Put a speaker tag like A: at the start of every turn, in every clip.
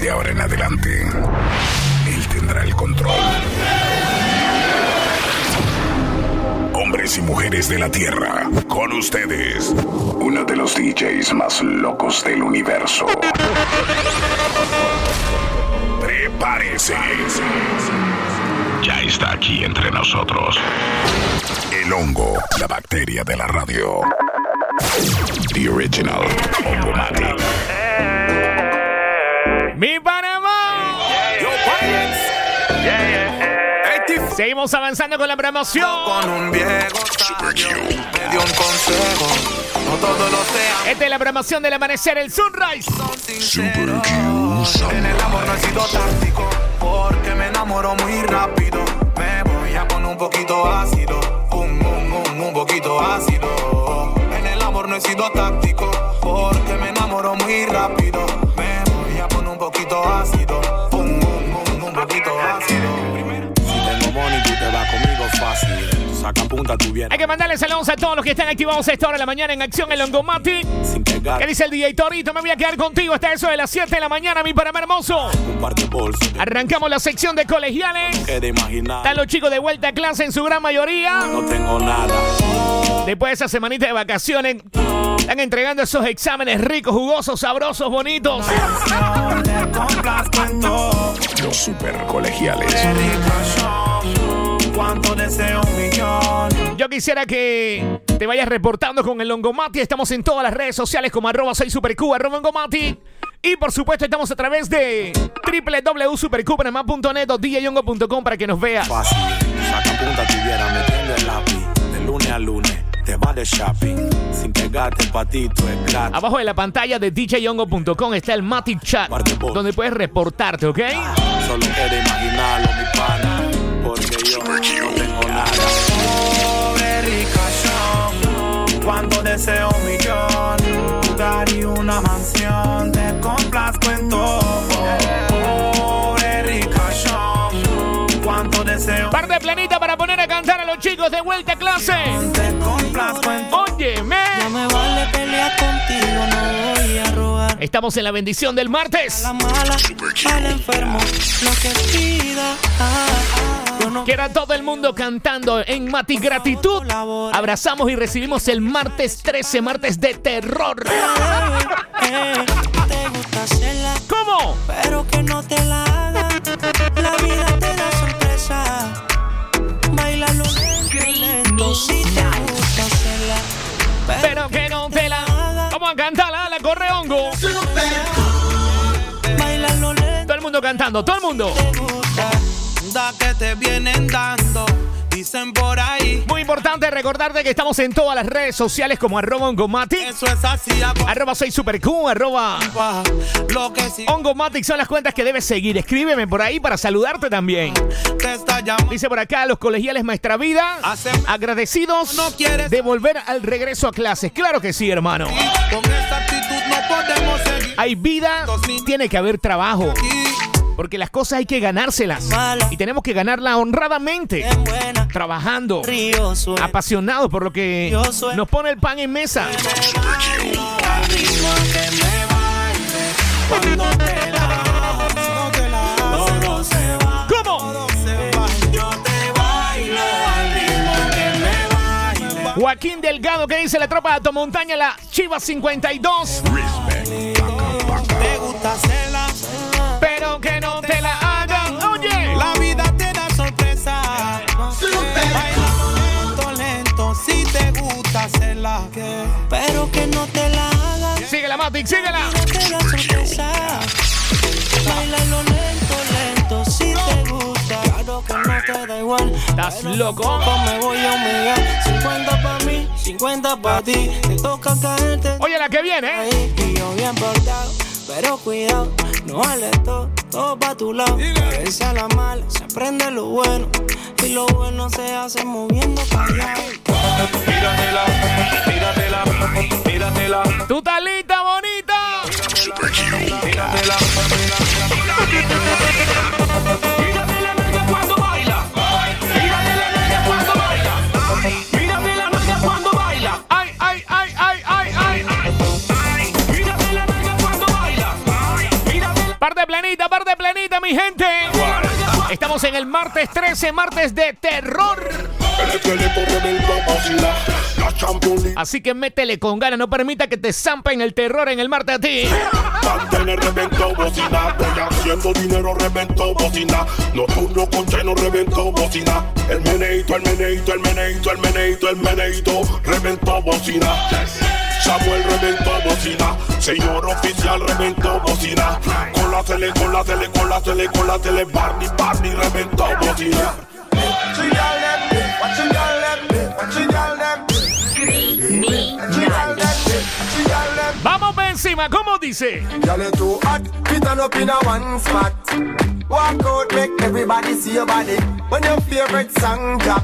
A: De ahora en adelante, él tendrá el control. Hombres y mujeres de la Tierra, con ustedes, uno de los DJs más locos del universo. Prepárese. Ya está aquí entre nosotros. El hongo, la bacteria de la radio. The original Hongomatic.
B: ¡Mi Panamá! Seguimos avanzando con la promoción.
C: Con un viejo sabio me dio un consejo. No todos los sean
B: Esta es la promoción del amanecer, el sunrise.
C: En el amor no he sido táctico porque me enamoro muy rápido. Me voy a poner un poquito ácido, un, un, un, un poquito ácido. En el amor no he sido táctico porque me enamoro muy rápido. Fácil. Saca punta, vienes
B: Hay que mandarle saludos a todos los que están activados a esta hora de la mañana en acción el Longomati.
C: sin pegar
B: ¿Qué dice el DJ Torito? Me voy a quedar contigo hasta eso de las 7 de la mañana, mi Panamá hermoso.
C: un par de bolsos.
B: Arrancamos la sección de colegiales.
C: Imaginar.
B: Están los chicos de vuelta a clase en su gran mayoría.
C: No tengo nada.
B: Después de esa semanita de vacaciones, están entregando esos exámenes ricos, jugosos, sabrosos, bonitos.
C: En.
A: Los super colegiales.
C: Cuánto deseo un millón.
B: Yo quisiera que te vayas reportando con el Longomati. Estamos en todas las redes sociales como arroba soy supercu, arroba Longomati. Y por supuesto estamos a través de www.supercupanamá.net o djyongo.com para que nos veas.
C: Fácil. Saca punta, tuviera metiendo el lápiz. De lunes a lunes. Te vas de shopping. Sin pegarte el patito, es gratis.
B: Abajo de la pantalla de djyongo.com está el Mati Chat, donde puedes reportarte, ¿ok?
C: Solo quiero imaginarlo, mi pana. Porque yo no tengo nada. Pobre ricachón. Cuánto deseo un millón. Un lugar y una mansión. Te complazco en todo. Pobre ricachón. Cuánto deseo
B: Parte planita para poner a cantar a los chicos de vuelta a clase.
C: Te complazco en todo.
B: Óyeme.
D: No me vale pelear
B: Estamos en la bendición del martes.
D: La mala, al enfermo, lo que pida. Ah, ah, yo no
B: Quiera todo el mundo cantando en Mati Gratitud. Abrazamos y recibimos el martes 13, martes de terror.
D: eh, te gusta hacerla,
B: ¿Cómo?
D: pero que no te la haga. La vida te da sorpresa. Bailalo lento, si te gusta hacerla.
B: Pero que no te la. Vamos a cantarla, la corre hongo. Todo el mundo cantando, todo el mundo.
D: te gusta.
C: Da que te vienen dando. Dicen por ahí.
B: Muy importante recordarte que estamos en todas las redes sociales como arroba ongomatic,
C: Eso es así.
B: arroba soy superq, arroba
C: Lo que sí
B: ongomatic son las cuentas que debes seguir. Escríbeme por ahí para saludarte también.
C: te está llamando.
B: Dice por acá los colegiales Maestra Vida, agradecidos
C: No
B: de volver al regreso a clases. Claro que sí, hermano.
C: Con esta
B: Hay vida, tiene que haber trabajo. Porque las cosas hay que ganárselas. Y tenemos que ganarla honradamente. Trabajando. Apasionados por lo que nos pone el pan en mesa. ¿Cómo? Joaquín Delgado, que dice la tropa de Atomontaña, la Chivas 52.
C: Te gusta hacerla.
B: Pero que no te la hagan. Oye.
C: La vida te da sorpresa. Baila lento, lento. Si te gusta hacerla.
D: Pero que no te la hagas,
B: Síguela, Matic, síguela.
D: no te da sorpresa. Bailalo lento, igual.
B: ¿Estás loco?
D: Me voy a humillar. 50 pa' mí, 50 pa' ti. Te toca caerte.
B: Oye, la que viene, ¿eh?
D: ahí y yo bien portado, pero cuidado, no vale todo, todo pa' tu lado. A veces a la mala se aprende lo bueno y lo bueno se hace moviendo pa' allá.
C: Míratela, míratela, míratela,
B: Tu talita bonita. Gente. Estamos en el martes 13, martes de terror. Así que métele con ganas, no permita que te zampen el terror en el martes a ti.
E: Mantener haciendo reventó bocina. Con reventó bocina. El meneito, el meneito, el meneito, el meneito, el meneito, reventó bocina. Samuel reventó bocina, señor oficial reventó bocina. Con la tele, con la tele, con la tele, con la tele, Barney, Barney reventó bocina.
B: Vamos por encima, ¿cómo dice?
F: Walk out, make everybody see your body. When your favorite song drop,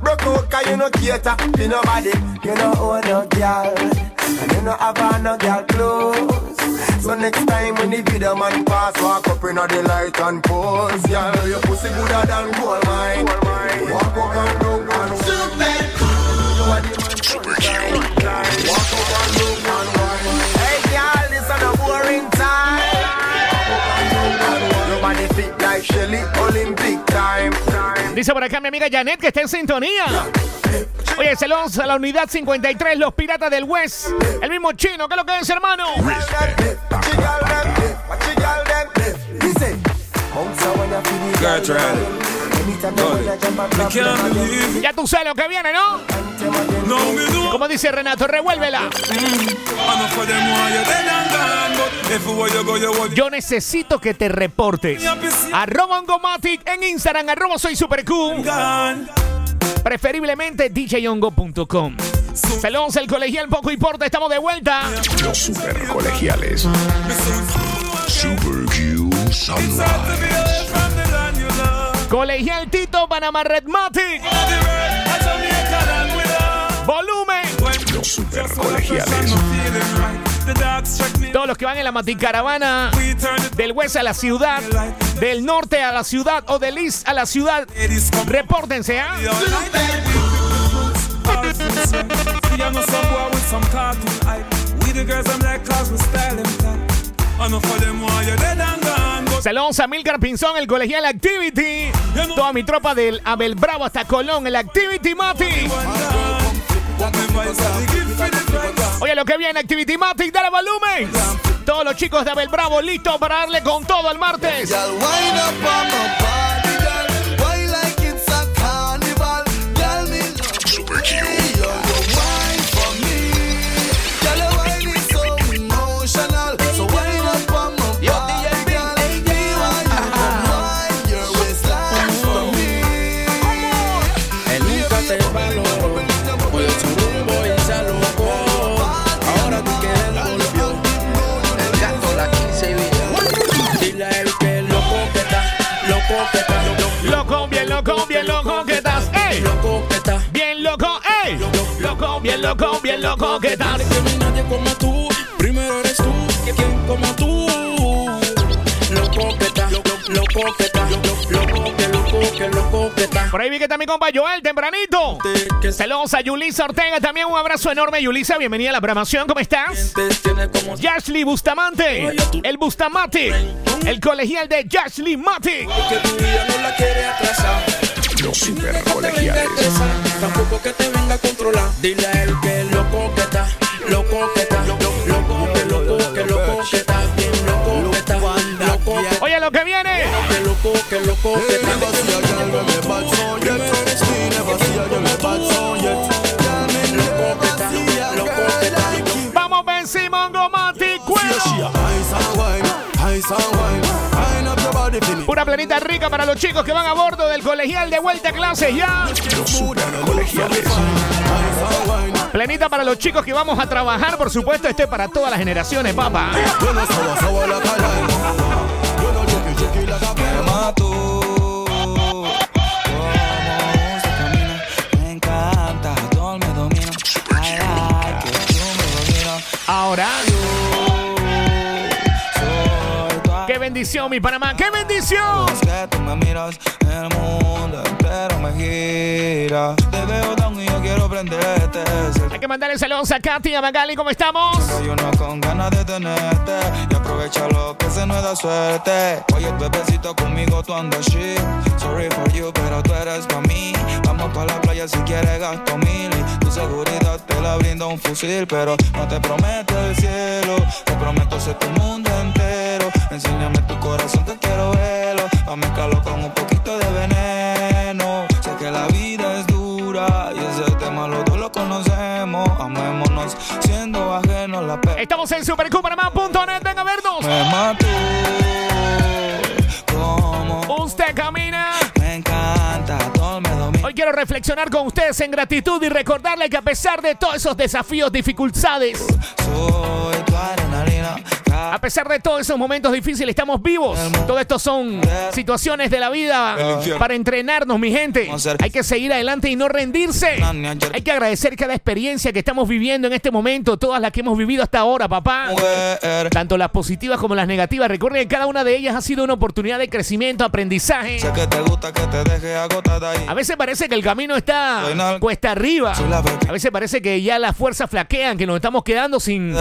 F: broke out, cause you no cater to nobody. You know own no girl, and you no have no girl clothes. So next time when the video man pass, walk up in the light and pose. Girl, your pussy gooder than gold mine. Walk up and down and. You are
A: Super cute.
F: Walk up and down and wine. Hey, girl, this is a boring time. Nobody fit like Shelly, Olympic time. time.
B: Dice por acá mi amiga Janet que está en sintonía. Oye, saludos a la unidad 53, los piratas del West. El mismo chino, ¿qué es lo que es, hermano? Ya tú sabes lo que viene, ¿no? Como dice Renato, revuélvela.
G: Want
B: Yo necesito que te reportes. Arroba Ongomatic en Instagram, arroba soy super cool. Preferiblemente djongo.com. Saludos al colegial Poco Importa, estamos de vuelta.
A: Los super colegiales. Super Q Sunrise.
B: Colegial Tito Panamá Redmatic. Volumen.
A: Los super
G: just full of pressure,
A: colegiales.
G: no feeling right The dark struck me
B: Todos los que van en la Maticaravana del West a la ciudad, del norte a la ciudad o del East a la ciudad, repórtense, ¿ah?
G: all
B: Saludos a Milcar Pinzón, el colegial Activity. Toda mi tropa del Abel Bravo hasta Colón, el Activity Mati. Oye, lo que viene, Activity Matic, dale volumen. Todos los chicos de Abel Bravo listos para darle con todo el martes.
H: Loco,
B: bien loco, bien loco, ¿qué estás?
H: Que no hay nadie como tú, primero eres tú, que quien como tú. Loco que está, loco que está, loco que loco que loco que está.
B: Por ahí vi que está mi compa Joel, tempranito.
H: Que
B: Saludos a Yulisa Ortega, también un abrazo enorme, Yulisa. Bienvenida a la programación, ¿cómo estás? Yashly Bustamante, el Bustamati, el colegial de Yashly Mati.
H: que tu vida no la quiere atrasar.
A: Los super colegiales.
H: tampoco que te venga a controlar. Dile a él que loco que está, loco que está, loco que loco que loco que está, bien loco que está, loco
B: Oye, lo que viene.
H: que loco que loco que está.
B: Vamos por encima, Ngomati, cuero. Una planita rica para los chicos que van a bordo del colegial de vuelta a clases ya.
A: Los colegiales.
B: Planita para los chicos que vamos a trabajar, por supuesto, este es para todas las generaciones, papá. Bendición mi Panamá. ¡Qué bendición!
I: Es que tú me miras, el mundo entero me gira. Te veo down y yo quiero prenderte.
B: Hay que mandarle saludos a Katy y a Magali. ¿Cómo estamos?
I: Soy uno con ganas de tenerte y aprovecha lo que se nos da suerte. Oye, bebecito conmigo tú andas shit. Sorry for you, pero tú eres pa' mí. Vamos pa' la playa si quieres gasto mil. Tu seguridad te la brinda un fusil, pero no te prometo el cielo. Te prometo ser tu mundo entero. Enséñame tu corazón, te quiero verlo. Pa' mezclarlo con un poquito de veneno. Sé que la vida es dura y ese tema los dos lo conocemos. Amémonos siendo ajenos la pena.
B: Estamos en supercupanamá.net. Venga a vernos.
I: Me mató como
B: Usted camina.
I: me encanta, todo me domina.
B: Hoy quiero reflexionar con ustedes en gratitud y recordarle que a pesar de todos esos desafíos, dificultades,
I: Soy tu.
B: A pesar de todos esos momentos difíciles, estamos vivos. Todo esto son situaciones de la vida para entrenarnos, mi gente. Hay que seguir adelante y no rendirse. Hay que agradecer cada experiencia que estamos viviendo en este momento, todas las que hemos vivido hasta ahora, papá. Tanto las positivas como las negativas. Recuerden que cada una de ellas ha sido una oportunidad de crecimiento, aprendizaje. A veces parece que el camino está cuesta arriba. A veces parece que ya las fuerzas flaquean, que nos estamos quedando sin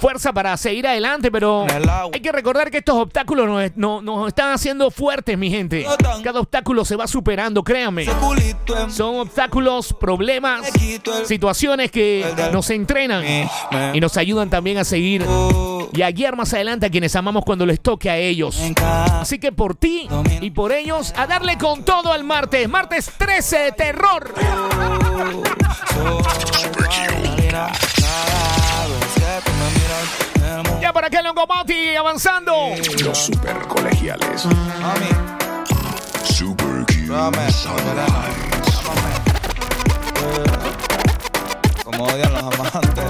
B: fuerza para seguir adelante, pero
I: el agua.
B: hay que recordar que estos obstáculos nos, no- nos están haciendo fuertes, mi gente. Cada obstáculo se va superando, créanme. Son obstáculos, problemas, situaciones que nos entrenan y nos ayudan también a seguir
I: oh,
B: y a guiar más adelante a quienes amamos cuando les toque a ellos. Así que por ti y por ellos, a darle con todo al martes. Martes 13 de terror.
I: Que
B: Ya por acá el Longomati avanzando.
A: Los super colegiales.
I: Mami,
A: Super Q
I: como odian los amantes.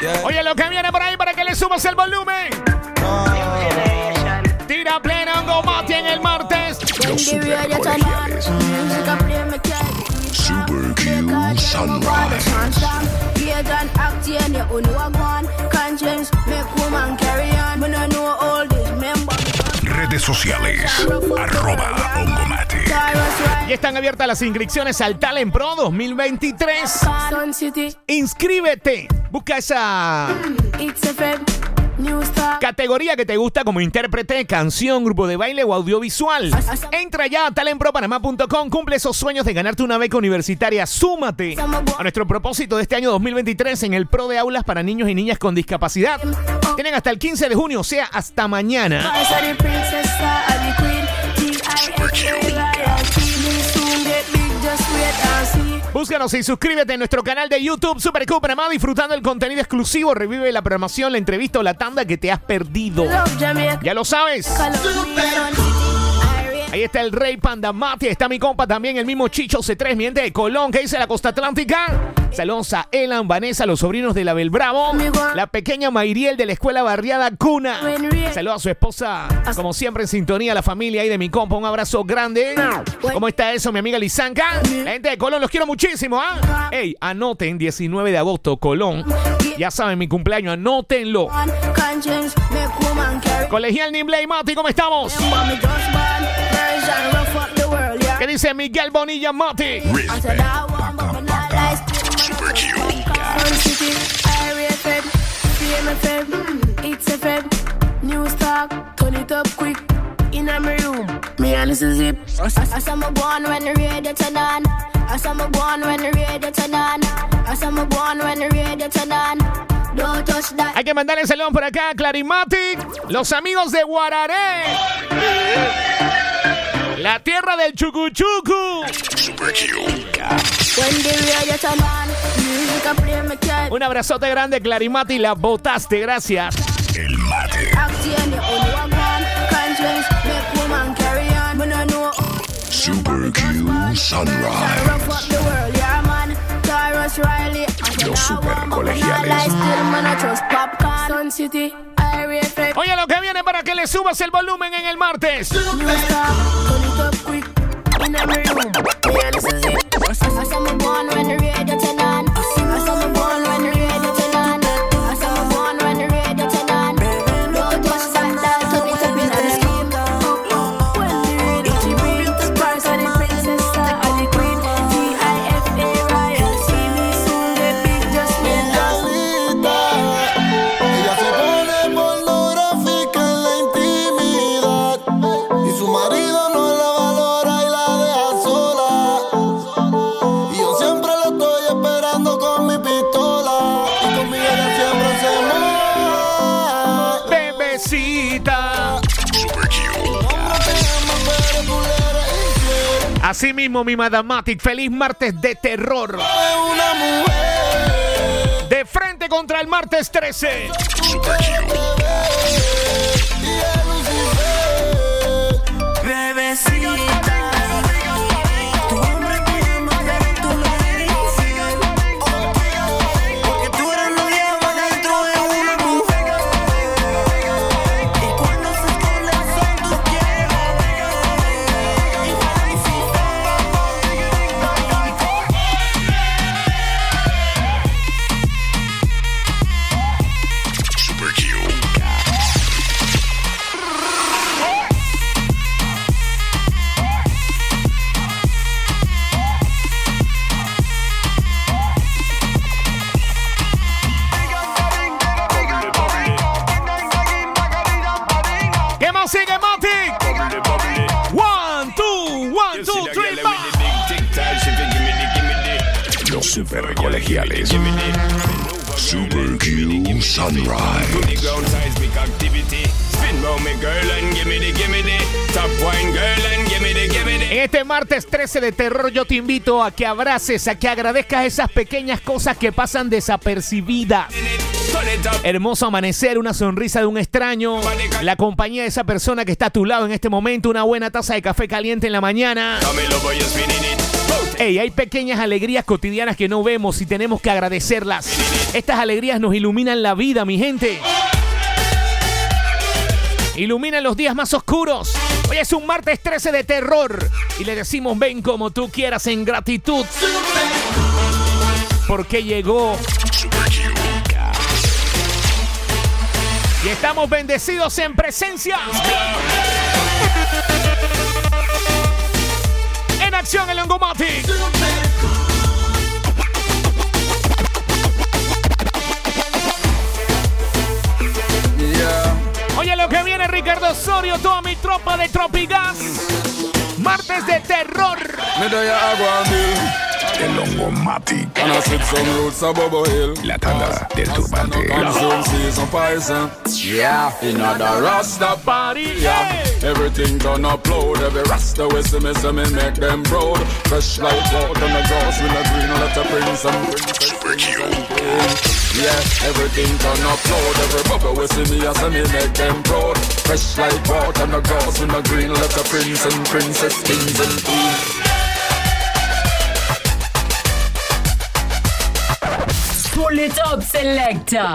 I: Yeah.
B: Oye, lo que viene por ahí para que le subas el volumen. Tira plena Longomati en el martes.
A: Los super colegiales. Redes sociales. Arroba Ongomatic.
B: Ya están abiertas las inscripciones al Talent Pro 2023. Inscríbete. Busca esa categoría que te gusta como intérprete, canción, grupo de baile o audiovisual. Entra ya a talentpropanamá.com, cumple esos sueños de ganarte una beca universitaria. Súmate a nuestro propósito de este año 2023 en el Pro de Aulas para niños y niñas con discapacidad. Tienen hasta el 15 de junio, o sea, hasta mañana. Búscanos y suscríbete a nuestro canal de YouTube Super disfrutando el contenido exclusivo. Revive la programación, la entrevista o la tanda que te has perdido. Ya lo sabes. Ahí está el Rey Panda Mati, está mi compa también, el mismo Chicho C3, mi gente de Colón, que dice la costa atlántica. Saludos a Elan, Vanessa, los sobrinos de la Bel Bravo, la pequeña Mayriel de la escuela barriada Cuna. Saludos a su esposa, como siempre en sintonía, la familia ahí de mi compa, un abrazo grande. ¿Cómo está eso, mi amiga Lisanka? La gente de Colón, los quiero muchísimo, ¿ah? Ey, anoten 19 de agosto, Colón. Ya saben, mi cumpleaños, anótenlo. Colegial Nimbley Mati, ¿cómo estamos? ¿Qué dice Miguel Bonilla Mati?
A: BMFM, mm. it's FM.
J: New stock. turn it up quick. In my room, me and this is it. I saw my born when the radio turn on. I saw my born when the radio turn on. I saw my born when the radio turn on. Don't touch that.
B: Hay que mandarle saludos por acá a Clarimatic, los amigos de Guararé. La tierra del Chucuchucu. Un abrazote grande, Clarimati, la botaste, gracias.
A: El mate.
J: Sun City, I FM.
B: Oye, lo que viene para que le subas el volumen en el martes. Mismo, mi Madamatic, feliz martes de terror. De frente contra el martes 13.
A: Super Los super colegiales. Super Q Sunrise.
B: En este martes 13 de terror yo te invito a que abraces, a que agradezcas esas pequeñas cosas que pasan desapercibidas. Hermoso amanecer, una sonrisa de un extraño, la compañía de esa persona que está a tu lado en este momento, una buena taza de café caliente en la mañana. Ey, hay pequeñas alegrías cotidianas que no vemos y tenemos que agradecerlas. Estas alegrías nos iluminan la vida, mi gente. Iluminan los días más oscuros. Hoy es un martes 13 de terror y le decimos ven como tú quieras en gratitud. Porque llegó y estamos bendecidos en presencia. Acción el Longomatic. Oye lo que viene Ricardo Osorio, toda mi tropa de Tropigas. Martes de terror.
G: Me doy agua mil.
A: El Longomatic.
G: And I sit some roots a Bobo Hill.
A: La tanda del turbante.
G: Consume season poison. Yeah, in other Rasta
B: Party.
G: Yeah, everything done upload. Every Rasta we see me, see me make them proud. Fresh like water on the grass with a green letter prince and princess.
A: Super Q.
G: Yeah, everything done upload. Every bubble we see me, I see me make them proud. Fresh like water on the grass with a green letter prince and princess, kings and queens.
K: Pull it up, selector.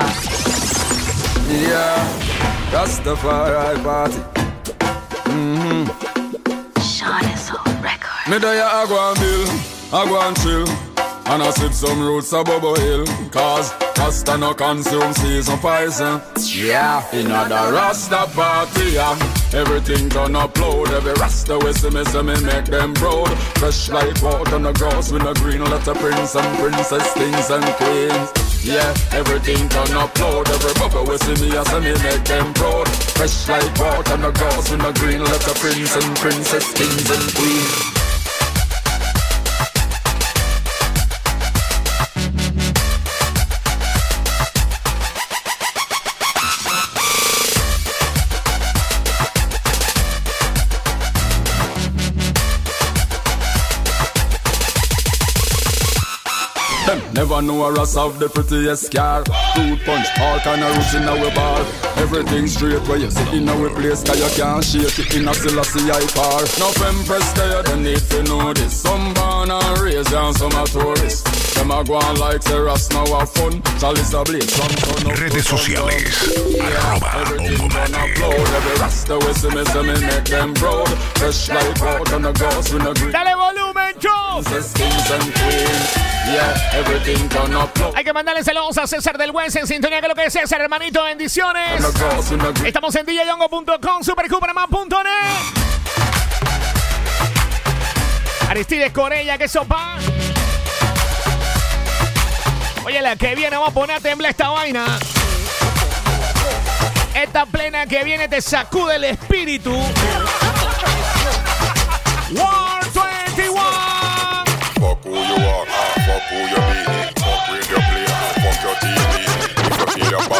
G: Yeah, Rastafari party. Mm-hmm.
L: Sean is on record.
G: Me day I go and bill, I go and chill. And I sip some roots of Bobo Hill. Cause Rasta no consume season poison. Yeah, in the Rasta party, yeah. Everything done upload. Every Rasta we see me, see me make them proud. Fresh like water on the grass with a green letter prince and princess, kings and queens. Yeah, everything done upload. Every bubble we see me, see me make them proud. Fresh like water on the grass with a green letter prince and princess, kings and queens. Never know a Ross of the prettiest car. Fruit punch, all kind of roots in our bar. Everything straight where you sit in our place, cause you can't shake it in a Selassie I par. Now empress there, they need to know this. Some born and raised and some are tourists. Them a go on like say Ross now have fun. Chalice a blaze from sun up to
A: Redes sociales. Arroba
G: Everything done
A: Longomatic.
G: upload. Every Rasta we see me, see me make them proud. Fresh like water on the grass with a green.
B: Dale volumen, Joe. Hay que mandarle saludos a César del Buen en sintonía con lo que es César, hermanito. Bendiciones. Estamos en djyongo.com, supercuperman.net. Aristides Corella, que sopa. Oye, la que viene, vamos a poner a temblar esta vaina. Esta plena que viene te sacude el espíritu. War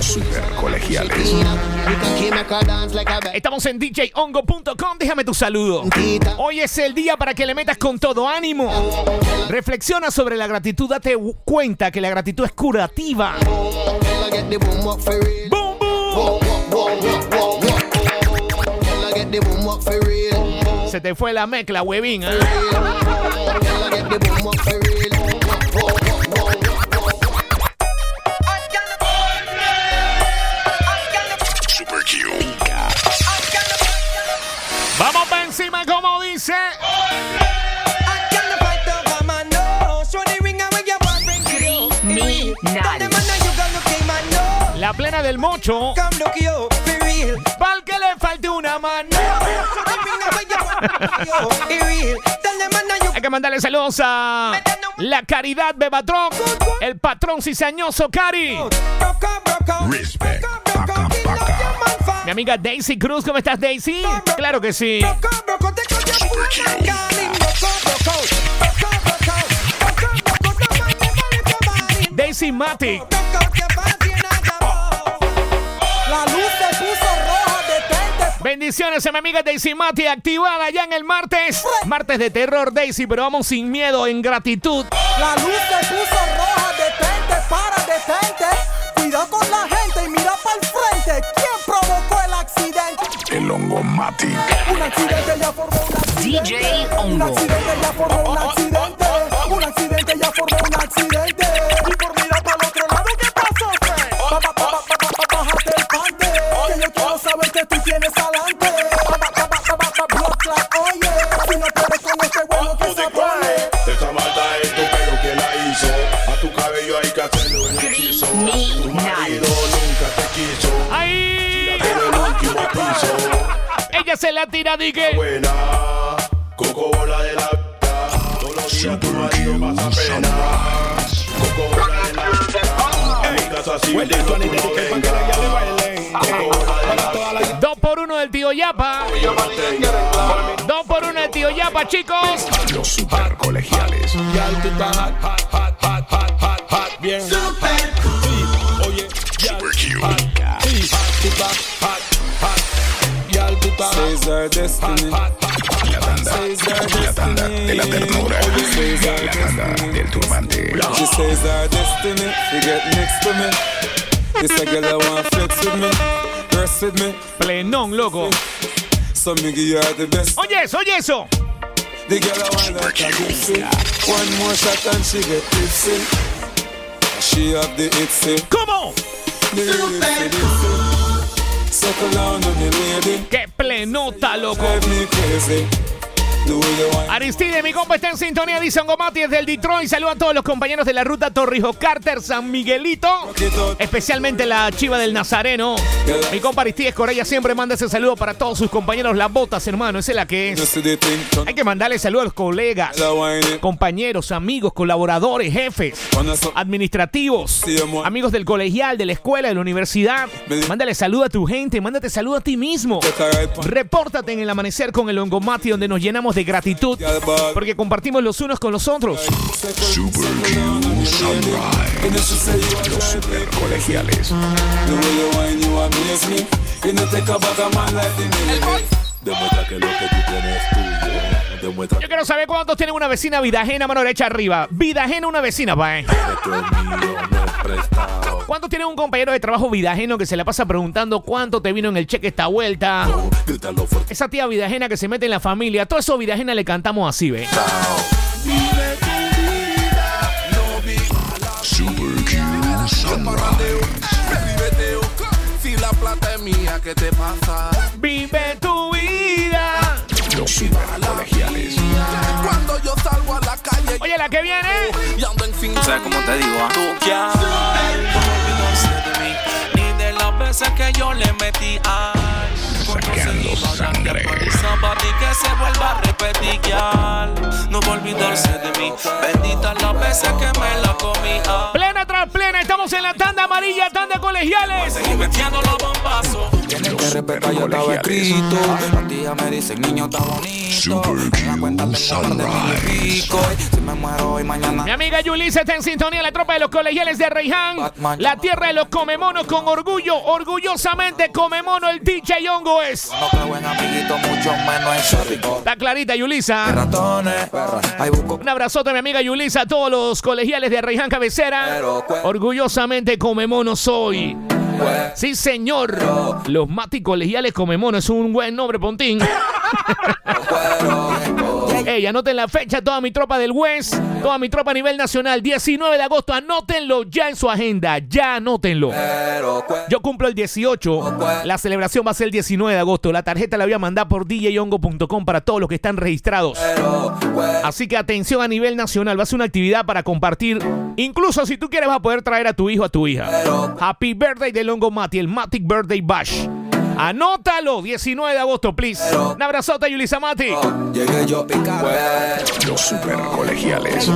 A: Super
B: Estamos en djongo.com, déjame tu saludo. Hoy es el día para que le metas con todo ánimo. Reflexiona sobre la gratitud, date cuenta que la gratitud es curativa.
F: Boom.
B: Se te fue la mezcla, huevín. ¿eh? Dice. Plena del mocho. Pa'l que le falte una mano. Hay que mandarle saludos a la Caridad Bebatrón, el patrón cizañoso Cari.
A: Respect. Paca, paca.
B: Mi amiga Daisy Cruz, ¿cómo estás, Daisy? Claro que sí. Daisy Matic. Bendiciones a mi amiga Daisy Mati, activada ya en el martes. Martes de terror, Daisy, pero vamos sin miedo, en gratitud.
M: La luz se puso roja, detente, para, detente. Cuidado con la gente y mira para el frente. ¿Quién provocó el accidente?
A: El Hongomatic.
M: Un accidente ya formó un accidente.
L: DJ
M: Un
L: Hongo.
M: accidente ya formó un accidente. Un accidente ya formó un accidente. Pone.
E: Esa maldad es tu pelo que la hizo. A tu cabello hay que hacerle un hechizo. Tu marido nunca te quiso.
B: ¡Ahí!
E: Tírate del último piso.
B: Ella se la tira, dique.
E: Buena, coco bola de la vida. Todos los días tu marido pasa pena. Coco bola de la vida. En mi casa.
B: Dos por uno del tío Yapa.
E: Yo
B: por uno del tío Yapa, chicos.
A: Los super colegiales.
E: Hot, hot, hot, hot, hot, hot, hot, bien. Oye,
A: Super La tanda. La tanda de la ternura. La tanda del turbante.
G: She says our destiny. You get next to me. This a girl I want flex with me. Rest with me.
B: Plenón, loco.
G: So me give you all the best.
B: Oye eso, oye eso.
G: The girl I want like a gypsy. One more shot and she get tipsy. She have the itsy.
B: ¿Cómo?
G: The itsy, itsy. Settle down on me, lady.
B: ¡Qué plenota, loco!
G: Drive me crazy.
B: Aristide, mi compa está en sintonía, dice Angomati desde el Detroit. Saluda a todos los compañeros de la ruta Torrijos Carter, San Miguelito. Especialmente la chiva del Nazareno. Mi compa Aristide Corella siempre manda ese saludo para todos sus compañeros. Las botas, hermano, esa es la que es. Hay que mandarle saludos a los colegas, compañeros, amigos, colaboradores, jefes, administrativos, amigos del colegial, de la escuela, de la universidad. Mándale saludo a tu gente, mándate saludo a ti mismo. Repórtate en el amanecer con el Ongomati, donde nos llenamos de gratitud, porque compartimos los unos con los otros.
A: Super Q Sunrise. Los super colegiales.
N: Demuestra que lo que tú tienes es tuyo. Demuestra
B: Yo quiero saber cuántos tienen una vecina vida ajena, mano derecha arriba. Vida ajena, una vecina, pa' eh. ¿Cuántos tienen un compañero de trabajo vida ajeno que se la pasa preguntando cuánto te vino en el cheque esta vuelta? Esa tía vida ajena que se mete en la familia, todo eso vida ajena le cantamos así, ¿ve?
O: Si la plata es mía, ¿qué te pasa?
B: Vive tu vida.
A: Los super
B: Oye, la que viene.
P: O sea, como te digo, ¿ah? tú ni de las veces que yo le metí ay.
A: Sacando sangre.
P: Zapati que se vuelva a repetir. No va a olvidarse de mí. Bendita las veces que me la comí. ay.
B: Plena tras plena, estamos en la tanda amarilla, tanda colegiales.
P: Seguí metiendo los bombazos.
A: Los
I: que respetar ya estaba escrito. Los días me dicen, niño, está bonito. En la cuenta un. Y Si me muero hoy, mañana.
B: Mi amiga Yulisa está en sintonía, la tropa de los colegiales de Reiján, la tierra de los comemonos con orgullo, orgullosamente comemono el DJ Hongo es.
I: No creo en amiguito, mucho menos en shorty.
B: Está clarita, Yulisa.
I: Ratones,
B: Un abrazote a mi amiga Yulisa, a todos los colegiales de Reiján Cabecera. Orgullosamente comemono soy. Sí, señor. Los Mati colegiales comemono es un buen nombre, Pontín. Ey, anoten la fecha, toda mi tropa del West, toda mi tropa a nivel nacional, 19 de agosto, anótenlo ya en su agenda, ya anótenlo. Yo cumplo el 18, la celebración va a ser el 19 de agosto, la tarjeta la voy a mandar por djyongo.com para todos los que están registrados. Así que atención a nivel nacional, va a ser una actividad para compartir, incluso si tú quieres vas a poder traer a tu hijo, a tu hija. Happy Birthday de Longo Mati, el Matic Birthday Bash. Anótalo, 19 de agosto, please. Un abrazote, Yulisa Mati.
I: Llegué yo picado.
A: Los super colegiales.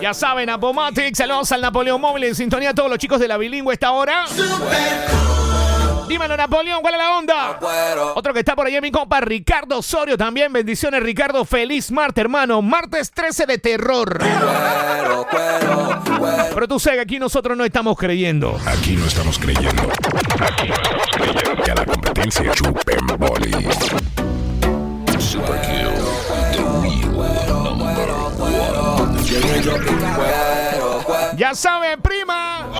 B: Ya saben, Apomatic, saludos al Napoleón Móvil en sintonía a todos los chicos de la bilingüe esta hora. Dímelo, Napoleón, ¿cuál es la onda? Otro que está por allá, mi compa Ricardo Osorio también. Bendiciones, Ricardo. Feliz martes, hermano. Martes 13 de terror. Pero tú sabes que aquí nosotros no estamos creyendo.
A: Aquí no estamos creyendo. Aquí no estamos creyendo que a la competencia chupen boli. Super Q, the real number one.
B: Ya saben, prima.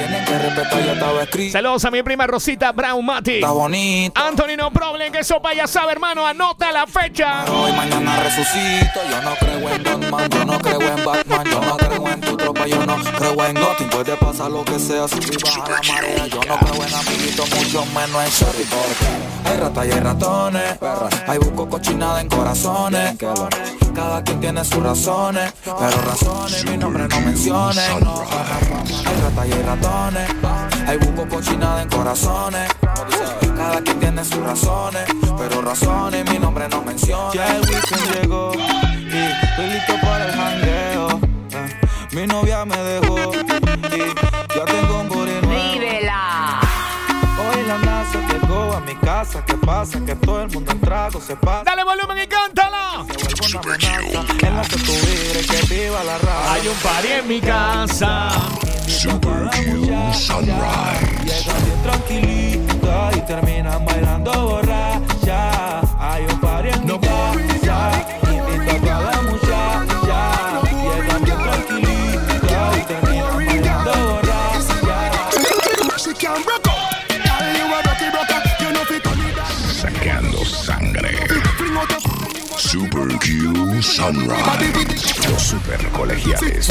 I: Tienen que respetar ya estaba escrito.
B: Saludos a mi prima Rosita Brown Mati.
I: Está bonito.
B: Anthony No Problem, que sopa ya sabe, hermano. Anota la fecha.
I: Hoy mañana resucito. Yo no creo en Batman, yo no creo en Batman, yo no creo en tu tropa, yo no creo en Gotham. Puede pasar lo que sea si baja la marea. Yo no creo en amiguitos, mucho menos en. Porque hay ratas y hay ratones. Hay busco cochinada en corazones. Cada quien tiene sus razones. Pero razones, mi nombre no menciones. No, hay ratas y hay ratones. Hay busco cochinada en corazones. Cada quien tiene sus razones. Pero razones, mi nombre no menciona. Ya el weekend llegó. Y estoy listo para el jangueo. eh. Mi novia me dejó. Y ya tengo pasa? Que todo el mundo en trago se pasa.
B: Dale volumen y cántala.
I: Se vuelve una amenaza en la que tú vives. Que viva la raza.
B: Hay un party en mi casa.
A: Super Q Sunrise.
I: Llegan bien tranquilita y terminan bailando borracha.
A: Sunrise. Super colegiales.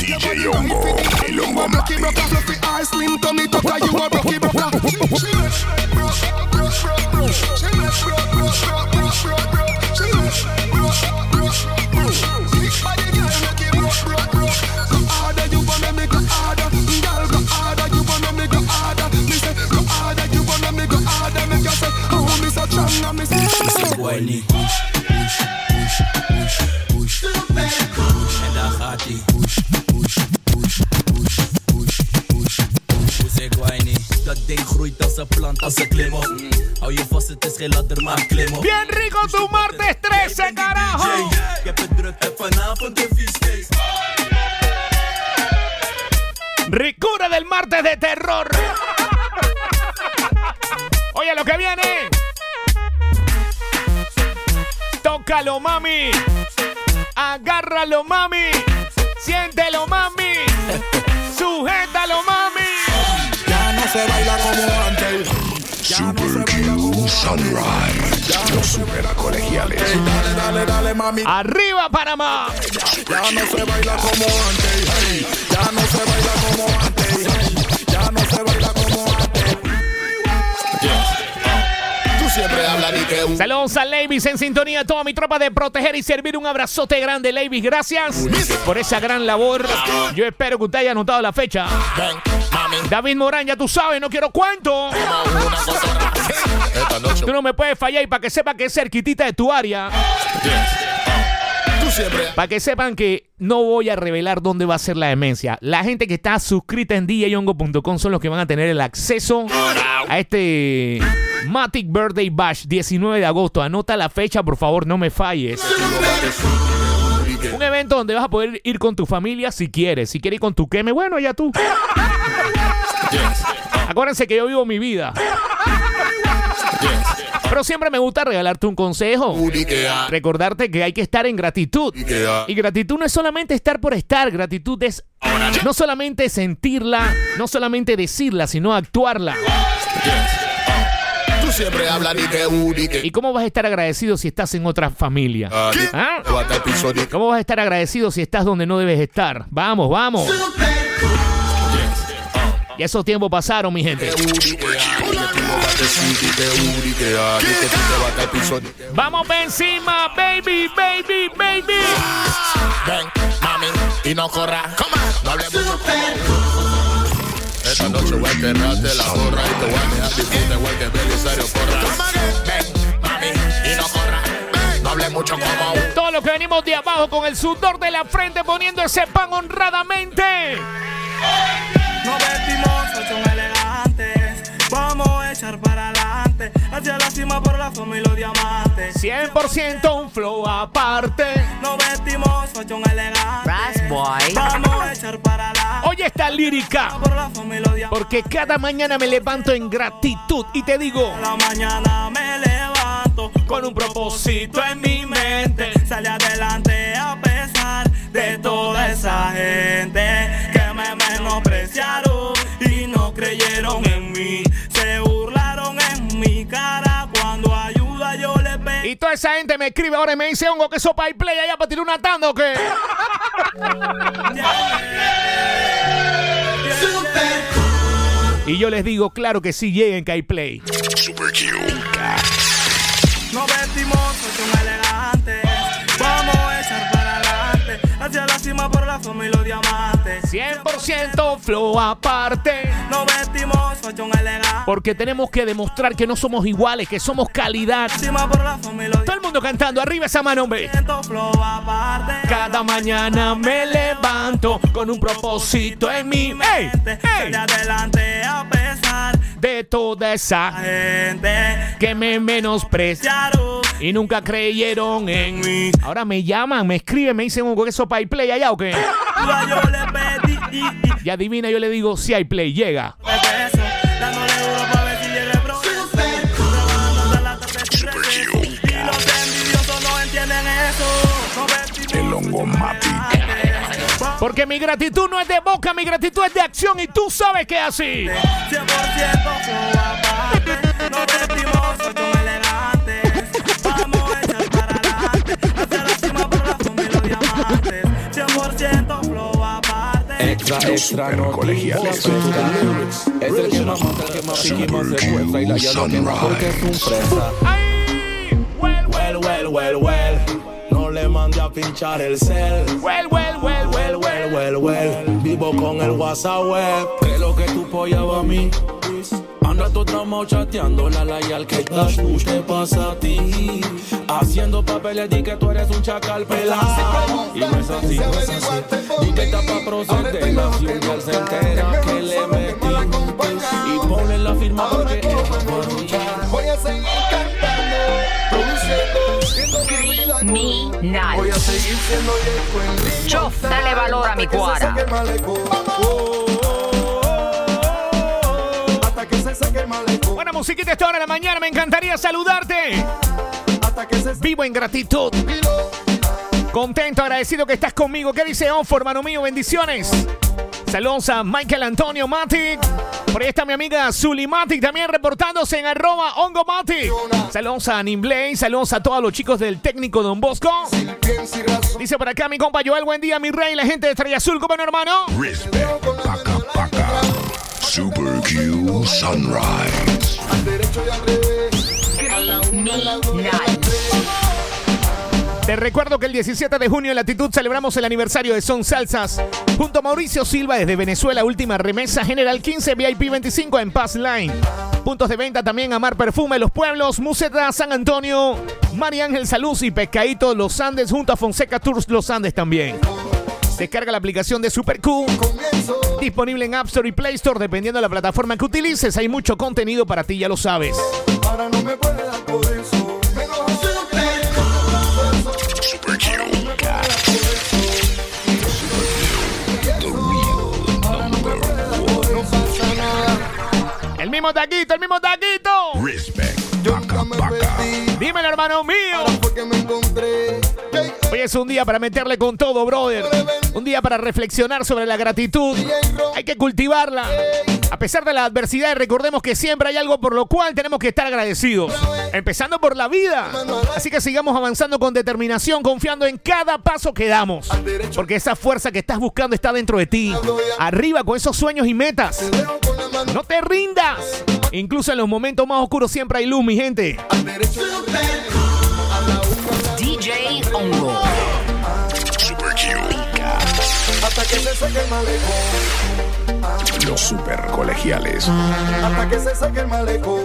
A: DJ Hongo, el Hongo Mati.
Q: Push, push, push, push, push, push. En daar gaat ie. Push, push, push, push, push, push, push. Hoe zeg whiny? Dat ding groeit als een plant, als een klim op. Hou je vast, het is geen ladder, maar klim op.
B: Bien rico tu martes 13, carajo.
Q: Ik heb het druk en vanavond de feestfeest.
B: Ricura del martes de terror. Oye, lo que viene. Tócalo, mami. Agárralo, mami. Siéntelo, mami. Sujétalo, mami.
I: Ya no se baila como antes.
A: Super Q Sunrise. Los super colegiales.
I: Dale, dale, dale, mami.
B: Arriba, Panamá.
I: Ya no se baila como antes. hey. Ya no se baila como antes. hey. Ya no se baila
B: Saludos a Levis en sintonía, toda mi tropa de proteger y servir. Un abrazote grande, Levis. Gracias por esa gran labor. Yo espero que usted haya anotado la fecha. David Morán, ya tú sabes, no quiero cuento. Tú no me puedes fallar y para que sepa que es cerquitita de tu área. Para que sepan que no voy a revelar dónde va a ser la demencia. La gente que está suscrita en djyongo.com son los que van a tener el acceso a este Matic Birthday Bash 19 de agosto. Anota la fecha, por favor, no me falles. Un evento donde vas a poder ir con tu familia si quieres. Si quieres ir con tu queme, bueno, ya tú. Acuérdense que yo vivo mi vida. Pero siempre me gusta regalarte un consejo. Recordarte que hay que estar en gratitud. Y gratitud no es solamente estar por estar. Gratitud es no solamente sentirla, no solamente decirla, sino actuarla.
Q: Siempre hablas ni que unique.
B: ¿Y cómo vas a estar agradecido si estás en otra familia? ¿Ah? ¿Cómo vas a estar agradecido si estás donde no debes estar? Vamos, vamos. Y esos tiempos pasaron, mi gente. Vamos pa' encima, baby, baby, baby.
Q: Ven, mami, y no corra. No. Esta noche voy a enterrarte la gorra y te voy a dejar disfrute, güey, que Belisario corra. Ven, mami, y no corra. No hables mucho como un
B: Todos los que venimos de abajo con el sudor de la frente poniendo ese pan honradamente.
R: Nos vestimos, son elegantes. Vamos a echar para adelante. Hacia la cima por la fama y los diamantes.
B: 100% un flow aparte.
R: Nos vestimos, son elegantes.
L: Brass boy.
R: Vamos a echar para adelante.
B: Oye esta lírica.
R: Por la fama y los diamantes.
B: Porque cada mañana me levanto en gratitud y te digo.
R: La mañana me levanto
B: Con un propósito en mi mente.
R: Sale adelante a pesar de toda esa gente que me menospreciaron y no creyeron en mí. En mi cara cuando ayuda yo les pedí.
B: Y toda esa gente me escribe ahora y me dice, hongo, que sopa y play allá para tirar una tanda o qué. Y yo les digo, claro que sí, lleguen que hay play.
A: Super.
R: Nos vestimos, son elegantes. Vamos a echar para adelante. Hacia la cima por la fama y los diamantes.
B: 100% flow aparte.
R: Nos vestimos, son elegantes.
B: Porque tenemos que demostrar que no somos iguales, que somos calidad. Todo el mundo cantando, arriba esa mano, hombre.
R: diamantes. Flow aparte.
B: Cada mañana me levanto con un propósito en mí. ¡Ey! ¡Ey!
R: Sale adelante a pesar
B: De toda esa
R: gente
B: que me menosprecia
R: Claro,
B: y nunca creyeron en mí. Ahora me llaman, me escriben, me dicen, Hugo, ¿eso para play allá o qué?
R: Ayuda yo le pedí y, y
B: Y adivina, yo le digo, si hay play, llega.
R: el no
A: hongo.
B: Porque mi gratitud no es de boca, mi gratitud es de acción y tú sabes que es así.
R: 100% flow aparte. Nos vestimos, son elegantes. Vamos a echar para adelante. Hacia la cima por la y los diamantes. 100% flow aparte.
S: Extra, extra, no
A: colegial.
S: Es el que más mata, el que más pique y más secuestra. Y la porque es un fresa.
B: Well, well,
S: Well, well, well, le mande a pinchar el cel.
B: well, well, well, well, well.
S: Well, well, well. Vivo con el WhatsApp web. Que lo que tú pollaba a mí. Anda tu tramo chateando la la y al que estás te pasa a ti. Haciendo papeles di que tú eres un chacal pelado. Y no es así, no es así. Di que está pa' proceder. Nación él se entera que le metí. Y ponle la firma porque
F: Voy
L: Criminal.
F: Voy a seguir siendo.
L: Chof, dale valor a mi cuara.
F: saque el malecón. Hasta que se saque el malecón.
B: Buena musiquita esta hora de la mañana, me encantaría saludarte.
F: Hasta que se
B: Vivo en gratitud. Contento, agradecido que estás conmigo. ¿Qué dice Onfo, hermano mío? Bendiciones. Saludos a Michael Antonio Matic. Por ahí está mi amiga Zuli Matic también reportándose en arroba Ongo Matic. Saludos a Nimblay, saludos a todos los chicos del técnico Don Bosco. Dice por acá mi compa Joel, buen día, mi rey, la gente de Estrella Azul, ¿cómo no, hermano?
A: Respect. Paca, paca. Super Q Sunrise.
B: Te recuerdo que el 17 de junio en Latitud celebramos el aniversario de Son Salsas. Junto a Mauricio Silva desde Venezuela, última remesa General 15 VIP 25 en Pass Line. Puntos de venta también Amar Perfume Los Pueblos, Museta San Antonio, María Ángel Saluz y Pescadito Los Andes junto a Fonseca Tours Los Andes también. Descarga la aplicación de Super Q. Disponible en App Store y Play Store dependiendo de la plataforma que utilices. Hay mucho contenido para ti, ya lo sabes.
F: Ahora no me puede dar por eso.
B: Mismo taquito, el mismo taquito.
A: Respect.
B: Dímelo, hermano mío. Hoy es un día para meterle con todo, brother. Un día para reflexionar sobre la gratitud. Hay que cultivarla. A pesar de la adversidad, recordemos que siempre hay algo por lo cual tenemos que estar agradecidos. Empezando por la vida. Así que sigamos avanzando con determinación, confiando en cada paso que damos. Porque esa fuerza que estás buscando está dentro de ti. Arriba con esos sueños y metas. No te rindas. Incluso en los momentos más oscuros siempre hay luz, mi gente.
L: DJ Hongo.
A: Super Q.
F: Hasta que se seque el malecón.
A: Los super colegiales.
F: Hasta que se seque el malecón.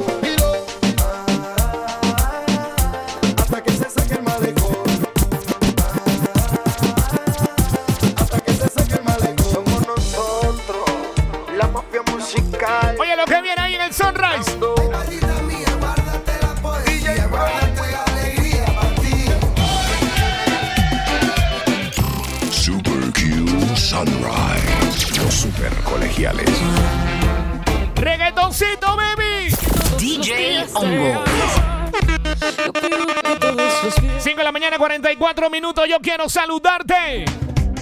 B: Oye, lo que viene ahí en el Sunrise.
A: Super Q Sunrise. Los super colegiales.
B: Reggaetoncito, baby.
L: DJ Hongo.
B: 5 de la mañana, 44 minutos. Yo quiero saludarte.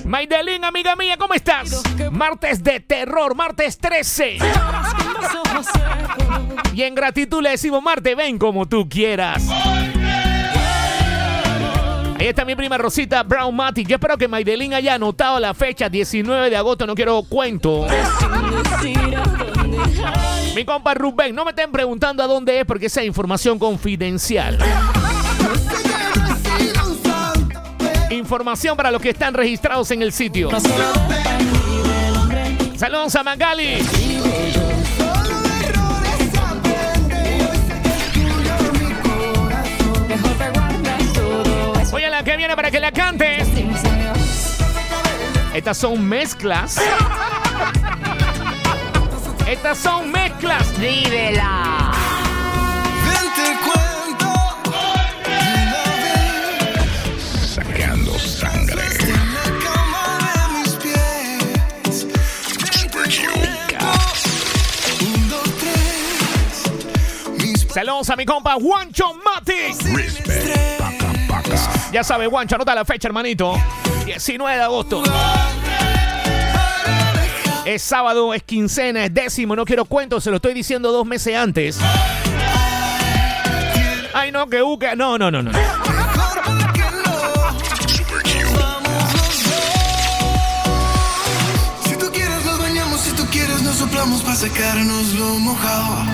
B: Maidelín, amiga mía, ¿cómo estás? Martes de terror, martes 13. Y en gratitud le decimos, Marte, ven como tú quieras. Ahí está mi prima Rosita Brown Matic. Yo espero que Maidelín haya anotado la fecha 19 de agosto. No quiero cuento. Mi compa Rubén, no me estén preguntando a dónde es porque esa es información confidencial. Información para los que están registrados en el sitio. Saludos a Magali. Viene para que la cante. Estas son mezclas. Estas son mezclas.
L: Vívela.
A: Sacando sangre.
B: Saludos a mi compa Juancho Mati.
A: Respect.
B: Ya sabe, Juancho, anota la fecha, hermanito. 19 de agosto. Es sábado, es quincena, es décimo, no quiero cuentos, se lo estoy diciendo dos meses antes. Ay, no, que busque. No, no, no, no.
Q: Si tú quieres nos bañamos, si tú quieres nos soplamos para secarnos lo mojado.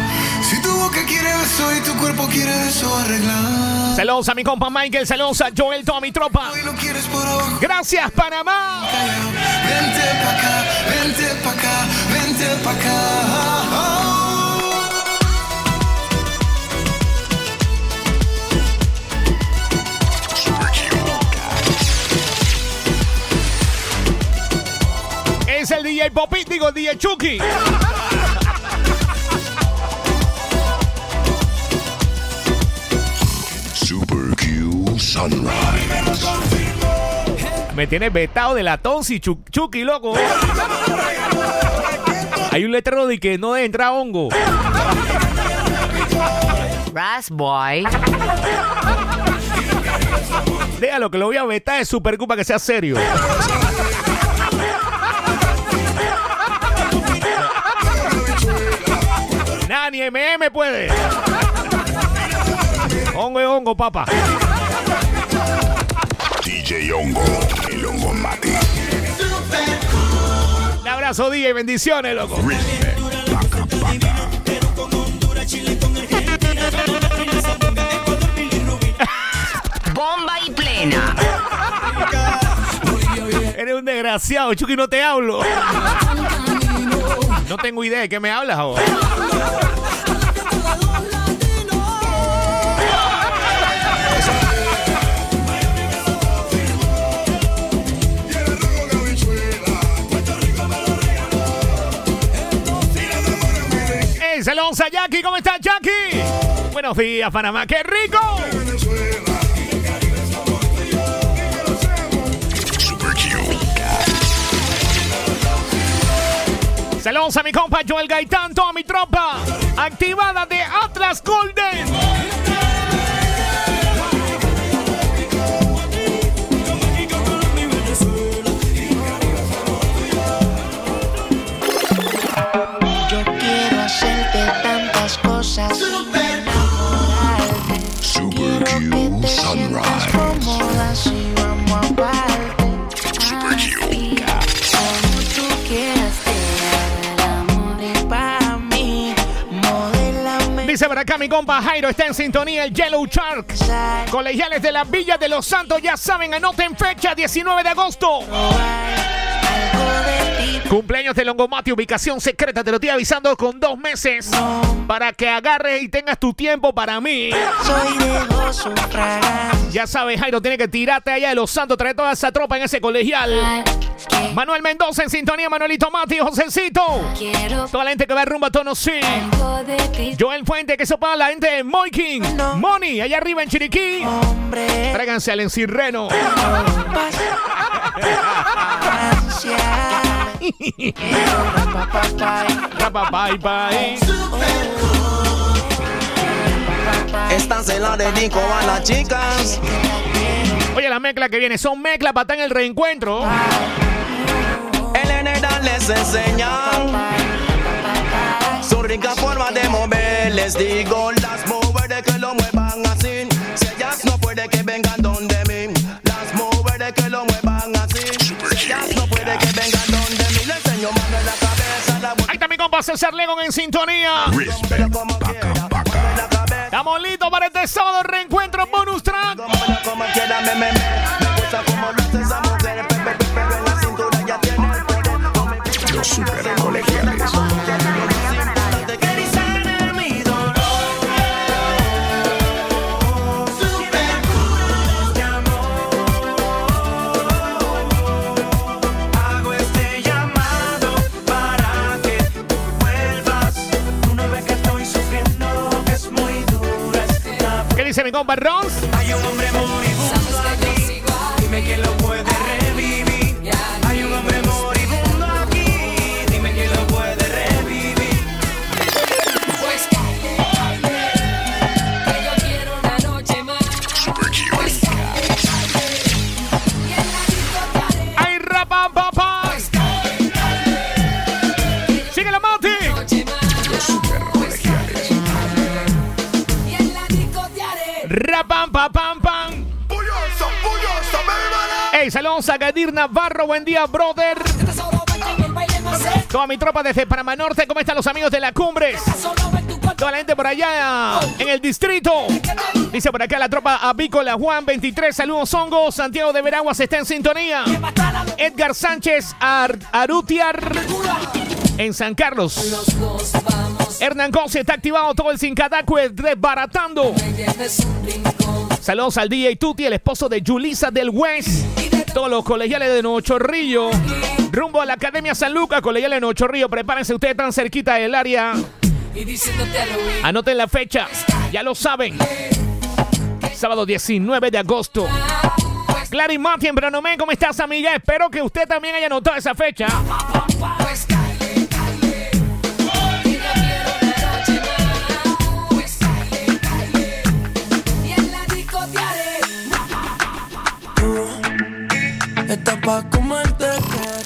Q: Si tu cuerpo quiere eso arreglar.
B: Saludos a mi compa Michael, saludos a Joel, toda mi tropa.
Q: Hoy lo quieres por abajo.
B: Gracias, Panamá.
Q: Vente pa' acá, vente pa' acá, vente pa' acá.
B: Es el DJ Popit, digo, DJ Chucky.
A: Sunrise.
B: Me tiene vetado de la tonsi, Chu- Chucky, loco. Hay un letrero de que no debe entrar hongo.
L: Brass Boy.
B: Déjalo que lo voy a vetar de Super Cupa que sea serio. Nada, ni MM puede. Hongo es hongo, papá.
A: DJ Hongo. El Hongo Mati.
B: Un abrazo, día y bendiciones, loco.
A: Respect. Paca, paca.
L: Bomba y play. Buena.
B: Eres un desgraciado, Chucky, no te hablo. No tengo idea de qué me hablas ahora. ¡Ey, saludos a Jackie! ¿Cómo estás, Jackie? Buenos días, Panamá. ¡Qué rico! Saludos a mi compa Joel Gaitán, toda mi tropa activada de Atlas Golden. Mi compa está en sintonía el Yellow Shark. Colegiales de la Villa de los Santos ya saben, anoten fecha 19 de agosto. Cumpleaños de Longomati, ubicación secreta, te lo estoy avisando con dos meses para que agarres y tengas tu tiempo para mí.
D: Soy de.
B: Ya sabes, Jairo, tiene que tirarte allá de los Santos, traer toda esa tropa en ese colegial. Manuel Mendoza en sintonía, Manuelito Mati, Josecito. Toda la gente que va rumbo a tono sí. Joel Fuente, que eso para la gente de Moiking. Moni, allá arriba en Chiriquí. Tráiganse al encirreno.
Q: Esta se la dedico a las chicas.
B: Oye, la mezcla que viene son mezclas para estar en el reencuentro.
Q: El Eneda les enseña su rica forma de mover. Les digo, las mujeres que lo muevan así.
B: Compa César Legon en sintonía.
A: Respect. Paca, paca.
B: Estamos listos para este sábado reencuentro bonus track. ¿Qué
E: baby.
B: ¡Ey, saludos a Gadir Navarro! ¡Buen día, brother! Toda mi tropa desde Panamá Norte, ¿cómo están los amigos de la Cumbres? Toda la gente por allá en el distrito. Dice por acá la tropa Avícola Juan 23. Saludos, Hongo. Santiago de Veraguas está en sintonía. Edgar Sánchez Ar- Arutiar en San Carlos. Hernán Gonce está activado todo el Sincadacue desbaratando. Saludos al DJ Tuti, el esposo de Julisa del West. Todos los colegiales de Nuevo Chorrillo. Rumbo a la Academia San Lucas, colegiales de Nuevo. Prepárense ustedes tan cerquita del área. Anoten la fecha, ya lo saben. Sábado 19 de agosto. Clary Mati en Branomé, ¿cómo estás, amiga? Espero que usted también haya anotado esa fecha.
I: Está pa' comerte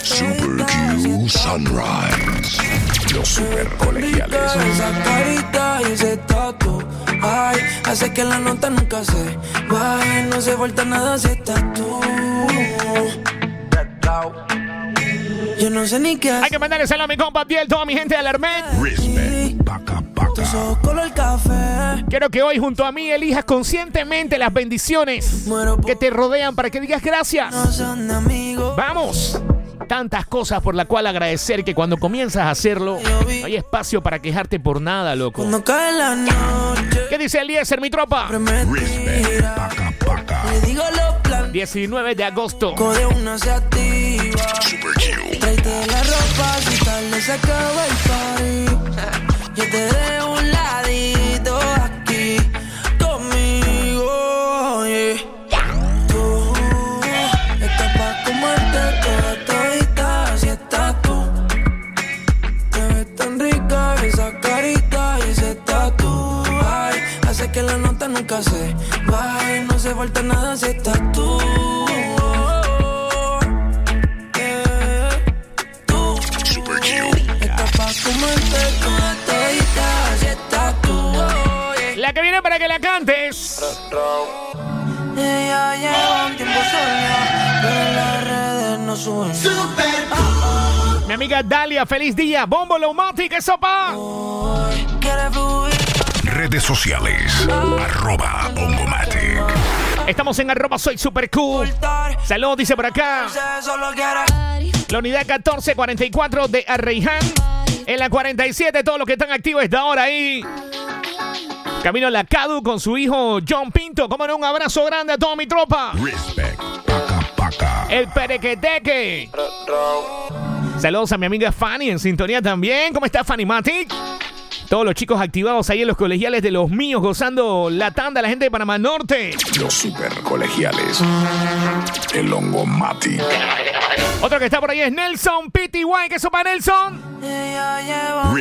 A: Super Q Sunrise. Los super colegiales.
I: Esa carita y ese tatu Ay, hace que la nota nunca se baje No se falta nada si estás tú Yo no sé ni qué
B: Hay que mandarle saludo a mi compa Biel, toda mi gente de Alermet.
A: Respect. Paca, paca.
I: Tus ojos color café
B: Quiero que hoy junto a mí elijas conscientemente las bendiciones que te rodean para que digas gracias. Vamos. Tantas cosas por la cual agradecer que cuando comienzas a hacerlo, no hay espacio para quejarte por nada, loco. ¿Qué dice Eliezer, mi tropa?
T: Le digo los planes
B: 19 de agosto.
T: Yo te dejo un ladito aquí conmigo. yeah. Tú estás pa' comerte toda todita si estás tú. Te ves tan rica esa carita y ese tatu. Ay, hace que la nota nunca se baje. No se falta nada si estás tú.
B: Viene para que la cantes.
T: Ella lleva un tiempo sola, pero en las redes no sube.
B: Mi amiga Dalia, feliz día. Bombo Lomatic, eso pa.
A: Redes sociales. Arroba Ongomatic.
B: Estamos en arroba soy super cool. Salud, dice por acá. La unidad 1444 de Arreiján. En la 47, todos los que están activos esta hora ahí. Camino a la Cadu con su hijo John Pinto. Como no, un abrazo grande a toda mi tropa. El Perequeteque. Saludos a mi amiga Fanny en sintonía también. ¿Cómo está Fanny Matic? Todos los chicos activados ahí en los colegiales de los míos, gozando la tanda, la gente de Panamá Norte.
A: Los super colegiales. El Ongomatic.
B: Otro que está por ahí es Nelson PTY. ¿Qué sopa, Nelson?
T: Ella lleva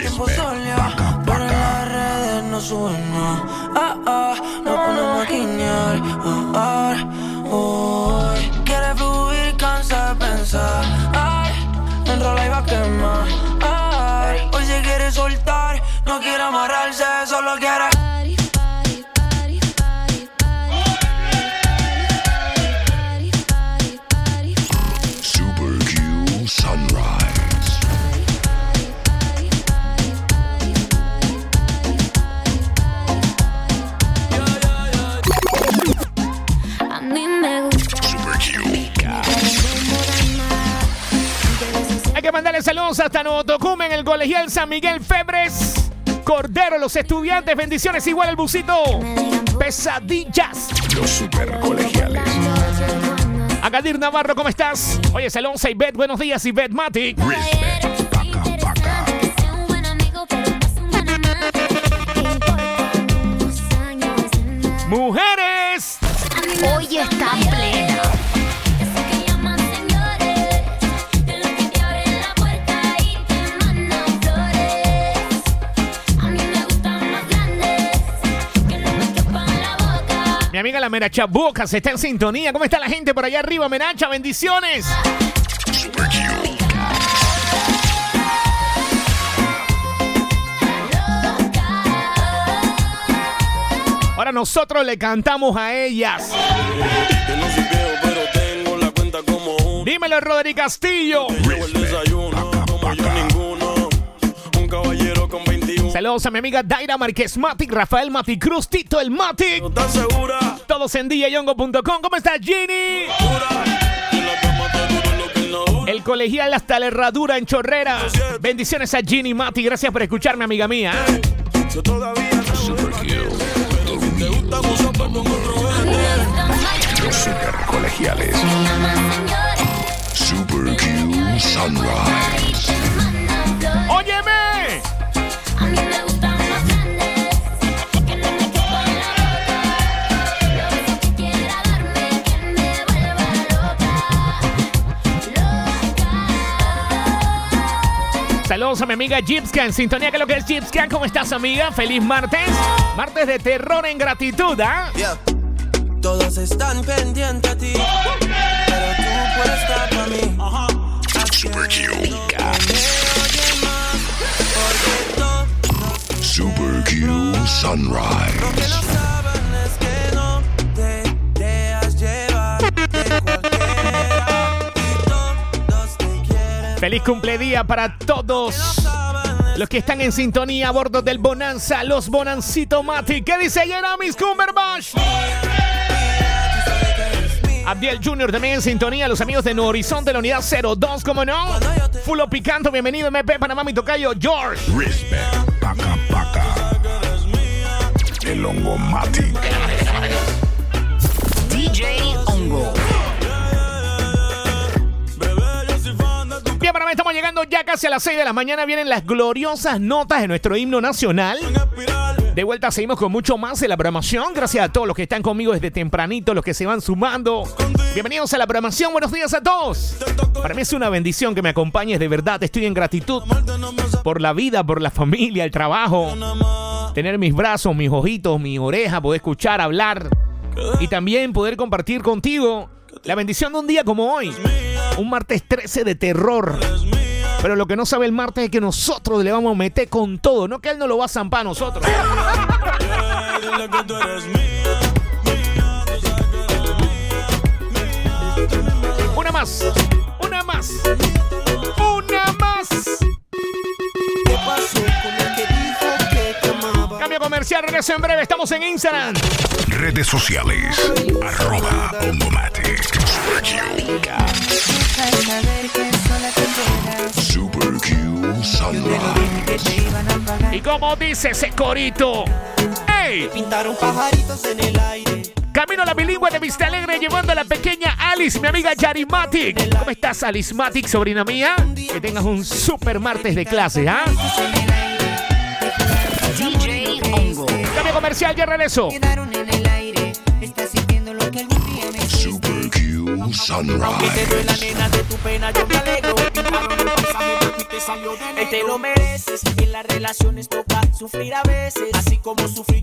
T: las redes no sube nada. Ah, ah, no ponemos a guiñar. Ah, ah, hoy quiere fluir, cansa de pensar. Ay, enrola y va a quemar. Ay, quiere soltar, no quiere amarrarse, solo quiere.
B: Mandarle saludos hasta Nuevo Tocumen, en el colegial San Miguel Febres. Cordero, los estudiantes, bendiciones igual el busito. Pesadillas.
A: Los super colegiales.
B: Agadir Navarro, ¿cómo estás? Oye, saludos a Ivette, buenos días, Ivette Matic. Mujeres.
L: Hoy está
B: amiga la Menacha Bocas está en sintonía. ¿Cómo está la gente por allá arriba, Menacha? Bendiciones. Ahora nosotros le cantamos a ellas. Dímelo, Rodri Castillo.
S: Llevo
B: Saludos a mi amiga Daira Márquez Matic, Rafael Matic Cruz, Tito el Matic.
S: ¿Estás segura?
B: Todos en DJyongo.com. ¿Cómo está Ginny? El colegial hasta la herradura en Chorrera. Bendiciones a Ginny Mati. Gracias por escucharme, amiga mía.
S: No.
A: Los super colegiales. Super Q Sunrise.
B: Saludos a mi amiga Gipska en sintonía. ¿Qué es lo que es Gipska? ¿Cómo estás, amiga? Feliz martes. Martes de terror en gratitud, ¿ah?
T: Yeah. Todos están pendientes a ti, pero tú puedes estar para mí.
A: Super
T: te quieren.
B: Feliz cumpledía para todos Los que están en sintonía a bordo del Bonanza, los Bonancito Mati. ¿Qué dice Yeramis Cumberbatch? Abdiel Jr. también en sintonía. Los amigos de Nuevo Horizonte, la unidad 02, como no. Fulo Picanto, bienvenido MP Panamá, mi tocayo George.
A: Respect, paca, paca. El hongo Matic.
L: DJ Hongo.
B: Bien, para mí estamos llegando ya casi a las 6 de la mañana. Vienen las gloriosas notas de nuestro himno nacional. De vuelta seguimos con mucho más de la programación. Gracias a todos los que están conmigo desde tempranito, los que se van sumando. Bienvenidos a la programación. Buenos días a todos. Para mí es una bendición que me acompañes de verdad. Estoy en gratitud por la vida, por la familia, el trabajo. Tener mis brazos, mis ojitos, mi oreja, poder escuchar, hablar. Y también poder compartir contigo la bendición de un día como hoy. Un martes 13 de terror. Pero lo que no sabe el martes es que nosotros le vamos a meter con todo. No que él no lo va a zampar a nosotros. Una más. Una más. Comercial, regreso en breve. Estamos en Instagram.
A: Redes sociales. Arroba. Super Q Sunrise.
B: Y como dice ese corito. ¡Ey!
Q: Pintaron pajaritos en el aire.
B: Camino a la bilingüe de Vista Alegre llevando a la pequeña Alice, mi amiga Yarimatic. ¿Cómo estás, Alice Matic, sobrina mía? Que tengas un super martes de clase, ¿ah?
L: DJ
B: comercial, ya regreso.
Q: Quedaron en el aire. Está sintiendo lo que algún día me
A: Super Q
Q: Aunque te
A: Sunrise.
Q: nena de tu pena, yo me alegro. Pintaron el paisaje de ti te salió de negro. te lo mereces. En las relaciones toca sufrir a veces. Así como sufrí.